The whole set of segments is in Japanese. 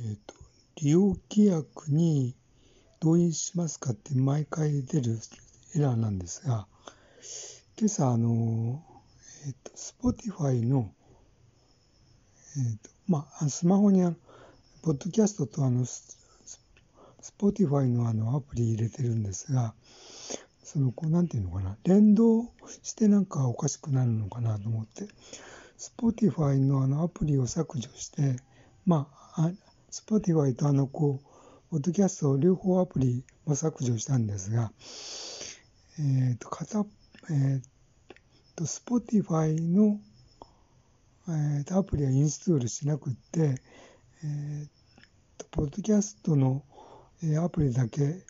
えっ、と、利用規約に同意しますかって毎回出るエラーなんですが、今朝、あの、えっ、と、Spotify の、えっ、と、まあ、スマホにあの、ポッドキャストとあの、Spotify のあのアプリ入れてるんですが、その、こう、なんていうのかな、連動してなんかおかしくなるのかなと思って、Spotify のあのアプリを削除して、まあ、Spotify とあの、こう、ポッドキャスト両方アプリを削除したんですが、えっ、ー、と、片、えっ、ー、と、Spotify の、えー、とアプリはインストールしなくって、えー、と、ポッドキャストの、え、アプリだけ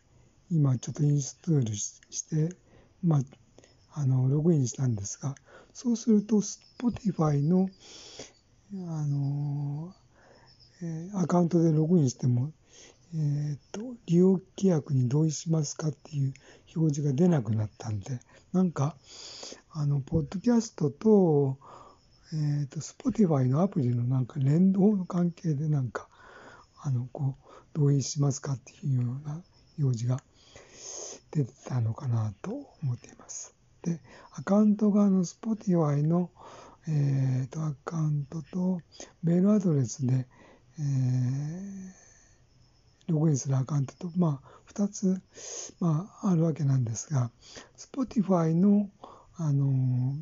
今ちょっとインストールして、まあ、あの、ログインしたんですが、そうすると、Spotify の、あの、アカウントでログインしても、えー、っと、利用規約に同意しますかっていう表示が出なくなったんで、なんか、あの、ポッドキャストと、えっ、と、Spotify のアプリのなんか連動の関係でなんか、あの、こう、同意しますかっていうような表示が出てたのかなと思っています。で、アカウント側の Spotify の、えっ、と、アカウントとメールアドレスで、えー、ログインするアカウントと、まあ、2つ、まあ、あるわけなんですが、Spotify の、あの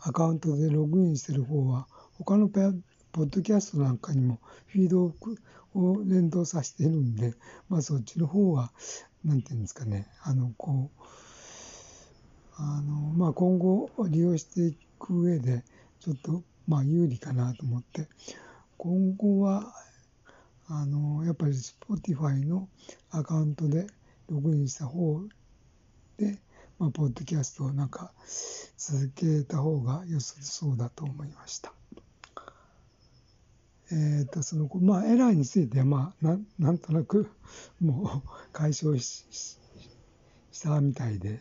アカウントでログインしてる方は、他のポッドキャストなんかにもフィードを連動させているんで、まあそっちの方は、なんていうんですかね、あの、こう、あの、まあ今後利用していく上で、ちょっと、まあ有利かなと思って、今後は、あの、やっぱり Spotify のアカウントでログインした方で、まあ、ポッドキャストをなんか続けた方が良さそうだと思いました。えっ、と、その、まあ、エラーについては、まあ、ななんとなく、もう解消したみたいで、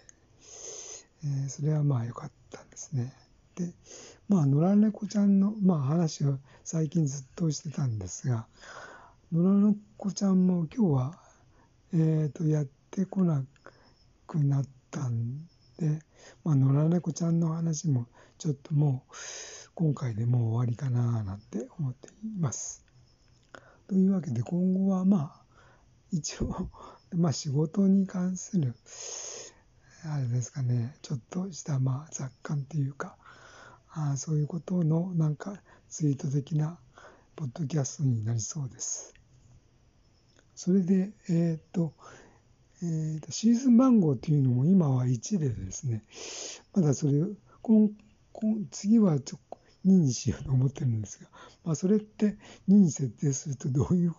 えー、それはまあ良かったんですね。で、まあ、野良猫ちゃんの、まあ、話を最近ずっとしてたんですが、野良猫ちゃんも今日は、えっ、ー、と、やってこなくなったんで、まあ、野良猫ちゃんの話もちょっともう、今回でもう終わりかななんて思っています。というわけで今後はまあ、一応、まあ仕事に関する、あれですかね、ちょっとしたまあ雑感というか、あそういうことのなんかツイート的なポッドキャストになりそうです。それで、えっ、と、えーと、シーズン番号というのも今は1でですね、まだそれ、今今次はちょ2にしようと思ってるんですが、まあ、それって2に設定するとどういう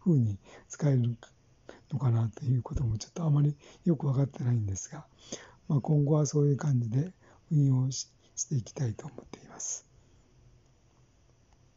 ふうに使えるのかなということもちょっとあまりよく分かってないんですが、まあ、今後はそういう感じで運用ししていきたいと思っています。